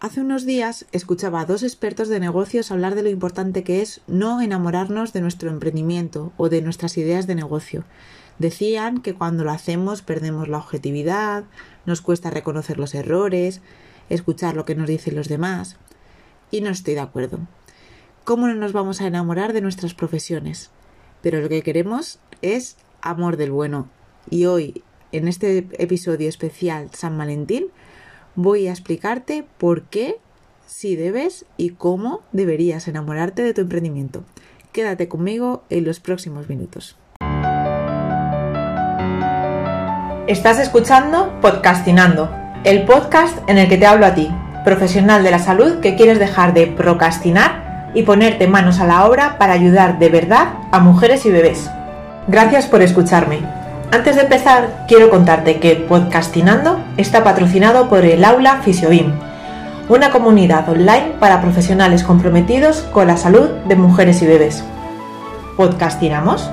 Hace unos días escuchaba a dos expertos de negocios hablar de lo importante que es no enamorarnos de nuestro emprendimiento o de nuestras ideas de negocio. Decían que cuando lo hacemos perdemos la objetividad, nos cuesta reconocer los errores, escuchar lo que nos dicen los demás. Y no estoy de acuerdo. ¿Cómo no nos vamos a enamorar de nuestras profesiones? Pero lo que queremos es amor del bueno. Y hoy, en este episodio especial San Valentín, voy a explicarte por qué, si debes y cómo deberías enamorarte de tu emprendimiento. Quédate conmigo en los próximos minutos. Estás escuchando Podcastinando, el podcast en el que te hablo a ti, profesional de la salud que quieres dejar de procrastinar y ponerte manos a la obra para ayudar de verdad a mujeres y bebés. Gracias por escucharme. Antes de empezar, quiero contarte que Podcastinando está patrocinado por el Aula Fisiobim, una comunidad online para profesionales comprometidos con la salud de mujeres y bebés. ¿Podcastinamos?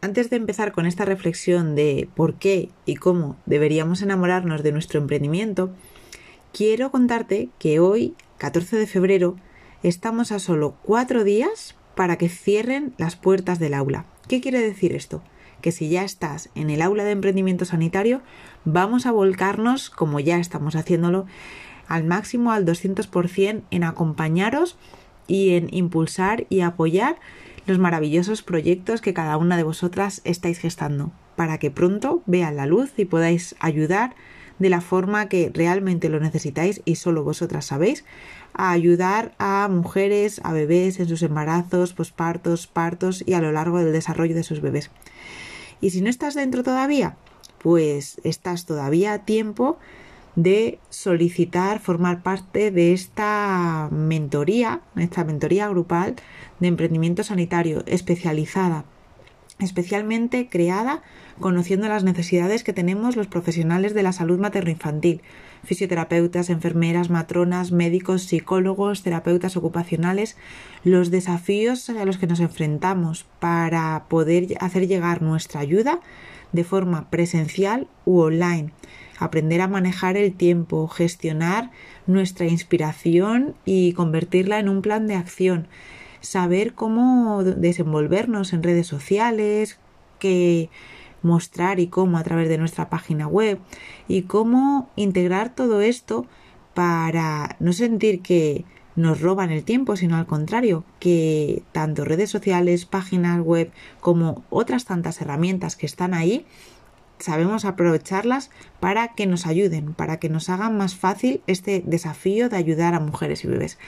Antes de empezar con esta reflexión de por qué y cómo deberíamos enamorarnos de nuestro emprendimiento, quiero contarte que hoy, 14 de febrero, estamos a solo cuatro días para que cierren las puertas del aula. ¿Qué quiere decir esto? Que si ya estás en el aula de emprendimiento sanitario, vamos a volcarnos, como ya estamos haciéndolo, al máximo, al 200% en acompañaros y en impulsar y apoyar los maravillosos proyectos que cada una de vosotras estáis gestando, para que pronto vean la luz y podáis ayudar de la forma que realmente lo necesitáis y solo vosotras sabéis, a ayudar a mujeres, a bebés en sus embarazos, pospartos, partos y a lo largo del desarrollo de sus bebés. Y si no estás dentro todavía, pues estás todavía a tiempo de solicitar formar parte de esta mentoría, esta mentoría grupal de emprendimiento sanitario especializada, especialmente creada conociendo las necesidades que tenemos los profesionales de la salud materno-infantil, fisioterapeutas, enfermeras, matronas, médicos, psicólogos, terapeutas ocupacionales, los desafíos a los que nos enfrentamos para poder hacer llegar nuestra ayuda de forma presencial u online. Aprender a manejar el tiempo, gestionar nuestra inspiración y convertirla en un plan de acción, saber cómo desenvolvernos en redes sociales, qué mostrar y cómo a través de nuestra página web y cómo integrar todo esto para no sentir que nos roban el tiempo, sino al contrario, que tanto redes sociales, páginas web como otras tantas herramientas que están ahí sabemos aprovecharlas para que nos ayuden, para que nos hagan más fácil este desafío de ayudar a mujeres y bebés.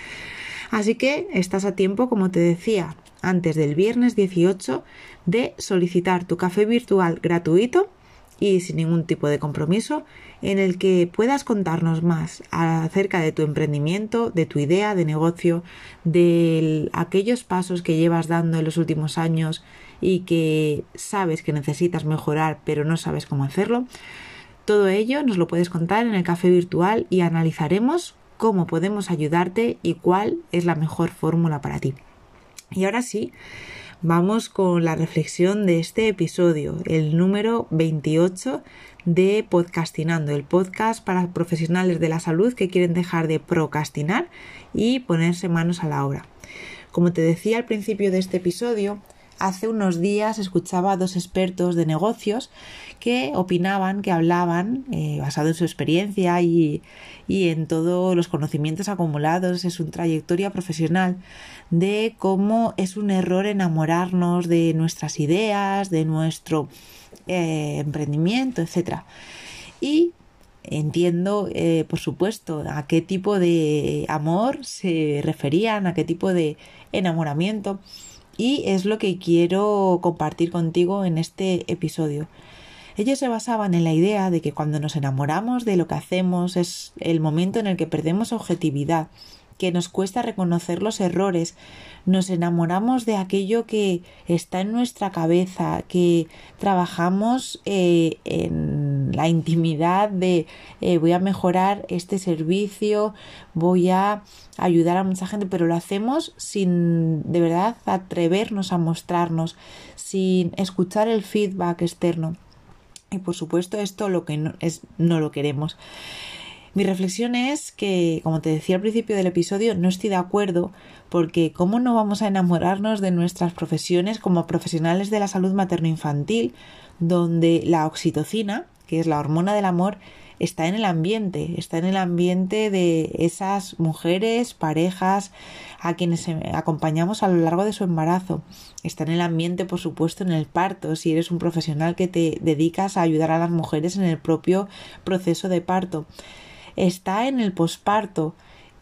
Así que estás a tiempo, como te decía, antes del viernes 18 de solicitar tu café virtual gratuito y sin ningún tipo de compromiso en el que puedas contarnos más acerca de tu emprendimiento, de tu idea de negocio, de aquellos pasos que llevas dando en los últimos años y que sabes que necesitas mejorar pero no sabes cómo hacerlo. Todo ello nos lo puedes contar en el café virtual y analizaremos cómo podemos ayudarte y cuál es la mejor fórmula para ti. Y ahora sí, vamos con la reflexión de este episodio, el número 28 de Podcastinando, el podcast para profesionales de la salud que quieren dejar de procrastinar y ponerse manos a la obra. Como te decía al principio de este episodio, hace unos días escuchaba a dos expertos de negocios que opinaban, que hablaban, eh, basado en su experiencia y, en todos los conocimientos acumulados en su trayectoria profesional, de cómo es un error enamorarnos de nuestras ideas, de nuestro eh, emprendimiento, etc. Y entiendo, eh, por supuesto, a qué tipo de amor se referían, a qué tipo de enamoramiento y es lo que quiero compartir contigo en este episodio. Ellos se basaban en la idea de que cuando nos enamoramos de lo que hacemos es el momento en el que perdemos objetividad, que nos cuesta reconocer los errores, nos enamoramos de aquello que está en nuestra cabeza, que trabajamos eh, en la intimidad de eh, voy a mejorar este servicio, voy a ayudar a mucha gente, pero lo hacemos sin de verdad atrevernos a mostrarnos, sin escuchar el feedback externo. Y por supuesto esto lo que no, es, no lo queremos. Mi reflexión es que, como te decía al principio del episodio, no estoy de acuerdo porque ¿cómo no vamos a enamorarnos de nuestras profesiones como profesionales de la salud materno-infantil, donde la oxitocina, que es la hormona del amor, está en el ambiente, está en el ambiente de esas mujeres, parejas a quienes acompañamos a lo largo de su embarazo. Está en el ambiente, por supuesto, en el parto, si eres un profesional que te dedicas a ayudar a las mujeres en el propio proceso de parto está en el posparto,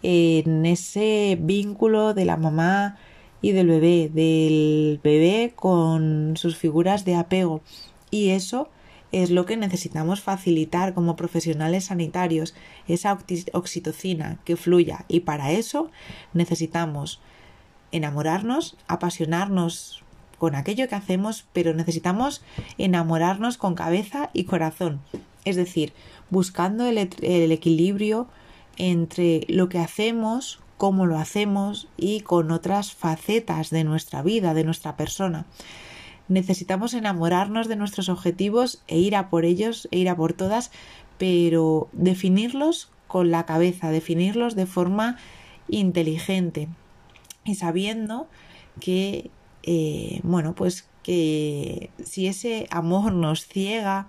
en ese vínculo de la mamá y del bebé, del bebé con sus figuras de apego. Y eso es lo que necesitamos facilitar como profesionales sanitarios, esa oxitocina que fluya. Y para eso necesitamos enamorarnos, apasionarnos con aquello que hacemos, pero necesitamos enamorarnos con cabeza y corazón. Es decir, buscando el, equilibrio entre lo que hacemos, cómo lo hacemos y con otras facetas de nuestra vida, de nuestra persona. Necesitamos enamorarnos de nuestros objetivos e ir a por ellos, e ir a por todas, pero definirlos con la cabeza, definirlos de forma inteligente y sabiendo que, eh, bueno, pues que si ese amor nos ciega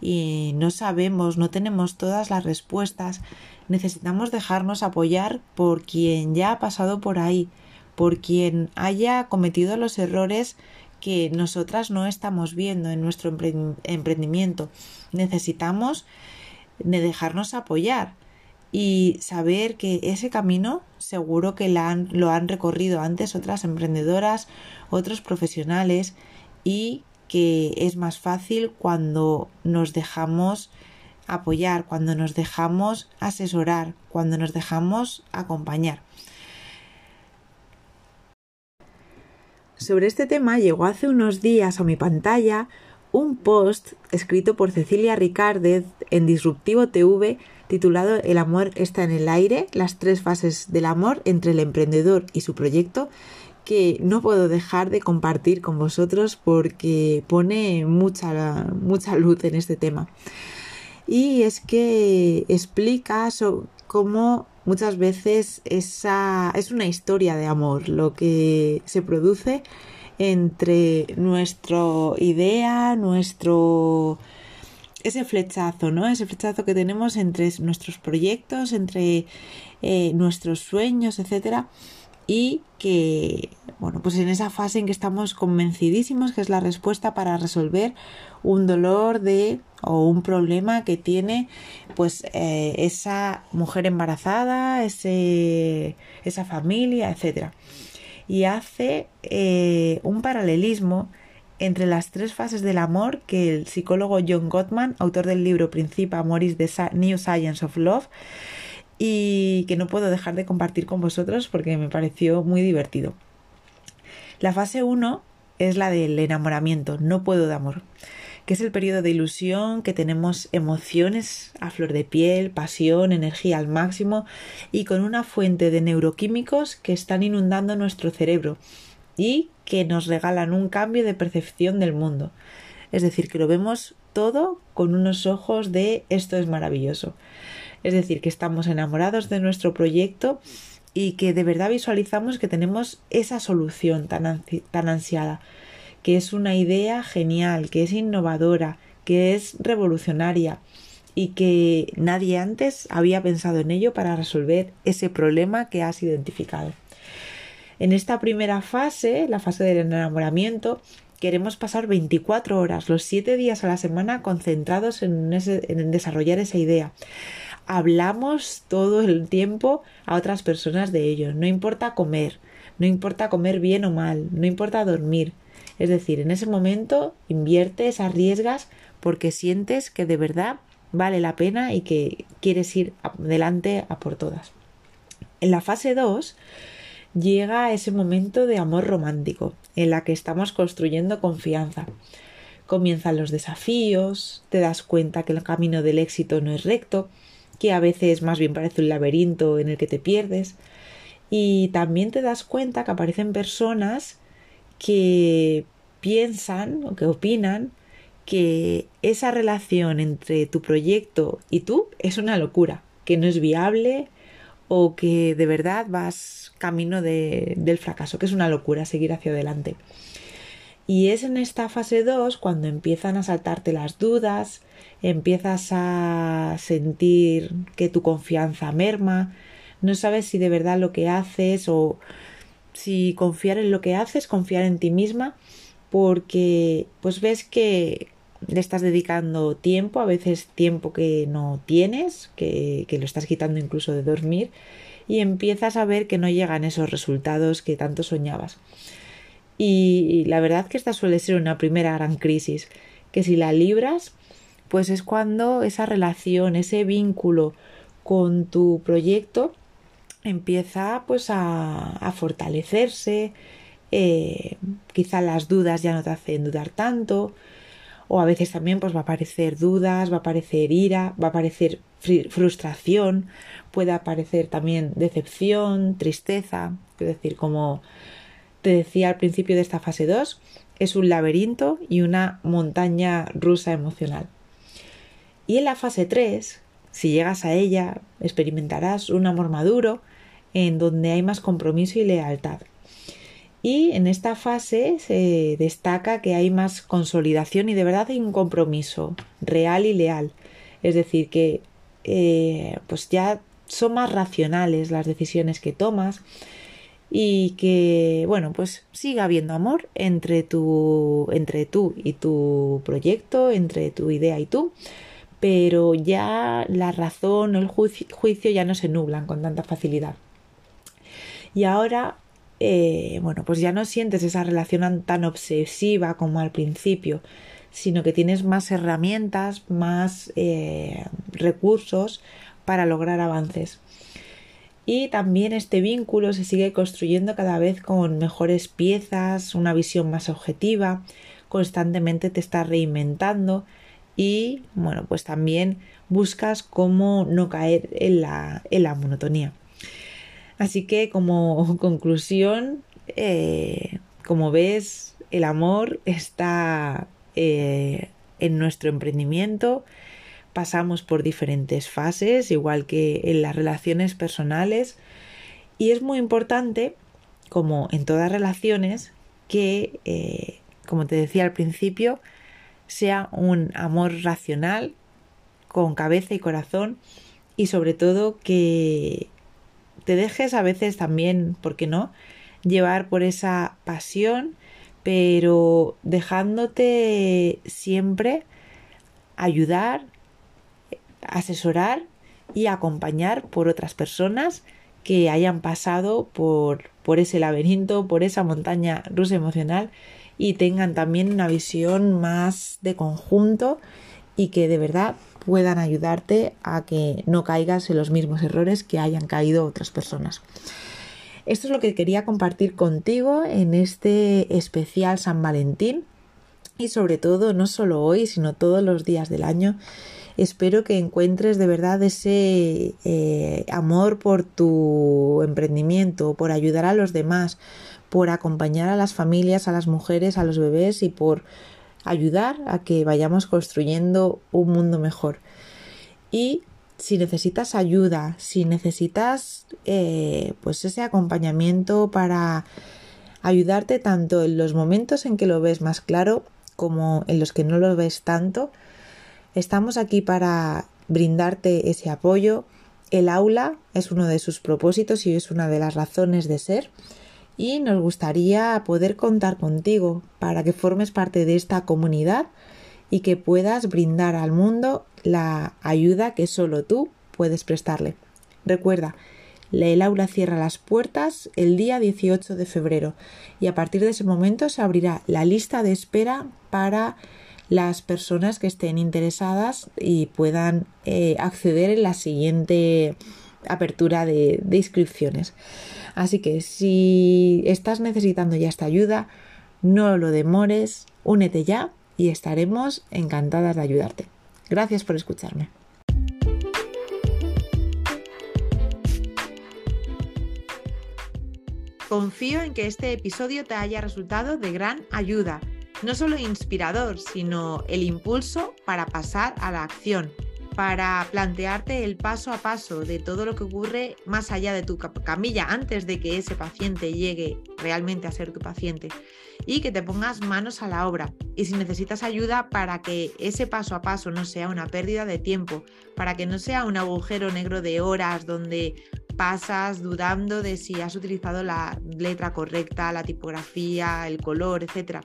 y no sabemos, no tenemos todas las respuestas, necesitamos dejarnos apoyar por quien ya ha pasado por ahí, por quien haya cometido los errores que nosotras no estamos viendo en nuestro emprendimiento. Necesitamos de dejarnos apoyar y saber que ese camino seguro que lo han recorrido antes otras emprendedoras, otros profesionales y que es más fácil cuando nos dejamos apoyar, cuando nos dejamos asesorar, cuando nos dejamos acompañar. Sobre este tema llegó hace unos días a mi pantalla un post escrito por Cecilia Ricardez en Disruptivo TV titulado El amor está en el aire, las tres fases del amor entre el emprendedor y su proyecto que no puedo dejar de compartir con vosotros porque pone mucha, mucha luz en este tema. Y es que explica cómo muchas veces esa es una historia de amor lo que se produce entre nuestra idea, nuestro ese flechazo, ¿no? Ese flechazo que tenemos entre nuestros proyectos, entre eh, nuestros sueños, etcétera, y que, bueno, pues en esa fase en que estamos convencidísimos que es la respuesta para resolver un dolor de o un problema que tiene pues eh, esa mujer embarazada, ese, esa familia, etcétera. Y hace eh, un paralelismo entre las tres fases del amor que el psicólogo John Gottman, autor del libro Principia Amoris de New Science of Love, y que no puedo dejar de compartir con vosotros porque me pareció muy divertido. La fase 1 es la del enamoramiento, no puedo de amor, que es el periodo de ilusión, que tenemos emociones a flor de piel, pasión, energía al máximo y con una fuente de neuroquímicos que están inundando nuestro cerebro y que nos regalan un cambio de percepción del mundo. Es decir, que lo vemos todo con unos ojos de esto es maravilloso. Es decir, que estamos enamorados de nuestro proyecto y que de verdad visualizamos que tenemos esa solución tan, tan ansiada, que es una idea genial, que es innovadora, que es revolucionaria y que nadie antes había pensado en ello para resolver ese problema que has identificado. En esta primera fase, la fase del enamoramiento, queremos pasar 24 horas, los 7 días a la semana concentrados en, en desarrollar esa idea hablamos todo el tiempo a otras personas de ello. No importa comer, no importa comer bien o mal, no importa dormir. Es decir, en ese momento inviertes, arriesgas porque sientes que de verdad vale la pena y que quieres ir adelante a por todas. En la fase 2 llega ese momento de amor romántico, en la que estamos construyendo confianza. comienzan los desafíos, te das cuenta que el camino del éxito no es recto, que a veces más bien parece un laberinto en el que te pierdes, y también te das cuenta que aparecen personas que piensan o que opinan que esa relación entre tu proyecto y tú es una locura, que no es viable o que de verdad vas camino de, del fracaso, que es una locura seguir hacia adelante. Y es en esta fase 2 cuando empiezan a saltarte las dudas, empiezas a sentir que tu confianza merma, no sabes si de verdad lo que haces o si confiar en lo que haces, confiar en ti misma, porque pues ves que le estás dedicando tiempo, a veces tiempo que no tienes, que, que lo estás quitando incluso de dormir, y empiezas a ver que no llegan esos resultados que tanto soñabas. Y la verdad que esta suele ser una primera gran crisis, que si la libras, pues es cuando esa relación, ese vínculo con tu proyecto empieza pues a, fortalecerse, eh, quizá las dudas ya no te hacen dudar tanto, o a veces también pues va a aparecer dudas, va a aparecer ira, va a aparecer frustración, puede aparecer también decepción, tristeza, es decir, como te decía al principio de esta fase 2, es un laberinto y una montaña rusa emocional. Y en la fase 3, si llegas a ella, experimentarás un amor maduro en donde hay más compromiso y lealtad. Y en esta fase se destaca que hay más consolidación y de verdad hay un compromiso real y leal. Es decir, que eh, pues ya son más racionales las decisiones que tomas y que bueno pues siga habiendo amor entre tu entre tú y tu proyecto entre tu idea y tú pero ya la razón o el juicio ya no se nublan con tanta facilidad y ahora eh, bueno pues ya no sientes esa relación tan obsesiva como al principio sino que tienes más herramientas más eh, recursos para lograr avances. Y también este vínculo se sigue construyendo cada vez con mejores piezas, una visión más objetiva, constantemente te estás reinventando y bueno, pues también buscas cómo no caer en la, en la monotonía. Así que como conclusión, eh, como ves, el amor está eh, en nuestro emprendimiento, pasamos por diferentes fases, igual que en las relaciones personales, y es muy importante, como en todas relaciones, que, eh, como te decía al principio, sea un amor racional, con cabeza y corazón, y sobre todo que te dejes a veces también, ¿por qué no?, llevar por esa pasión, pero dejándote siempre ayudar asesorar y acompañar por otras personas que hayan pasado por, por ese laberinto, por esa montaña rusa emocional y tengan también una visión más de conjunto y que de verdad puedan ayudarte a que no caigas en los mismos errores que hayan caído otras personas. Esto es lo que quería compartir contigo en este especial San Valentín y sobre todo no solo hoy, sino todos los días del año Espero que encuentres de verdad ese eh, amor por tu emprendimiento, por ayudar a los demás, por acompañar a las familias, a las mujeres, a los bebés y por ayudar a que vayamos construyendo un mundo mejor. Y si necesitas ayuda, si necesitas eh, pues ese acompañamiento para ayudarte tanto en los momentos en que lo ves más claro como en los que no lo ves tanto, Estamos aquí para brindarte ese apoyo. El aula es uno de sus propósitos y es una de las razones de ser y nos gustaría poder contar contigo para que formes parte de esta comunidad y que puedas brindar al mundo la ayuda que solo tú puedes prestarle. Recuerda, el aula cierra las puertas el día 18 de febrero y a partir de ese momento se abrirá la lista de espera para las personas que estén interesadas y puedan eh, acceder en la siguiente apertura de, de inscripciones. Así que si estás necesitando ya esta ayuda, no lo demores, únete ya y estaremos encantadas de ayudarte. Gracias por escucharme. Confío en que este episodio te haya resultado de gran ayuda, no solo inspirador, sino el impulso para pasar a la acción para plantearte el paso a paso de todo lo que ocurre más allá de tu camilla antes de que ese paciente llegue realmente a ser tu paciente y que te pongas manos a la obra. Y si necesitas ayuda para que ese paso a paso no sea una pérdida de tiempo, para que no sea un agujero negro de horas donde pasas dudando de si has utilizado la letra correcta, la tipografía, el color, etcétera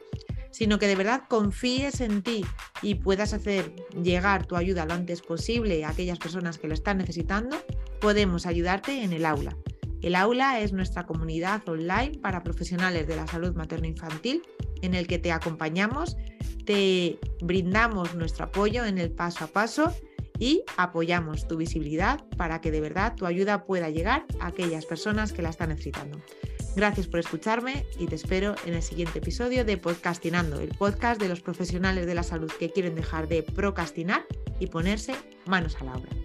sino que de verdad confíes en ti y puedas hacer llegar tu ayuda lo antes posible a aquellas personas que lo están necesitando, podemos ayudarte en el aula. El aula es nuestra comunidad online para profesionales de la salud materno-infantil en el que te acompañamos, te brindamos nuestro apoyo en el paso a paso y apoyamos tu visibilidad para que de verdad tu ayuda pueda llegar a aquellas personas que la están necesitando. Gracias por escucharme y te espero en el siguiente episodio de Podcastinando, el podcast de los profesionales de la salud que quieren dejar de procrastinar y ponerse manos a la obra.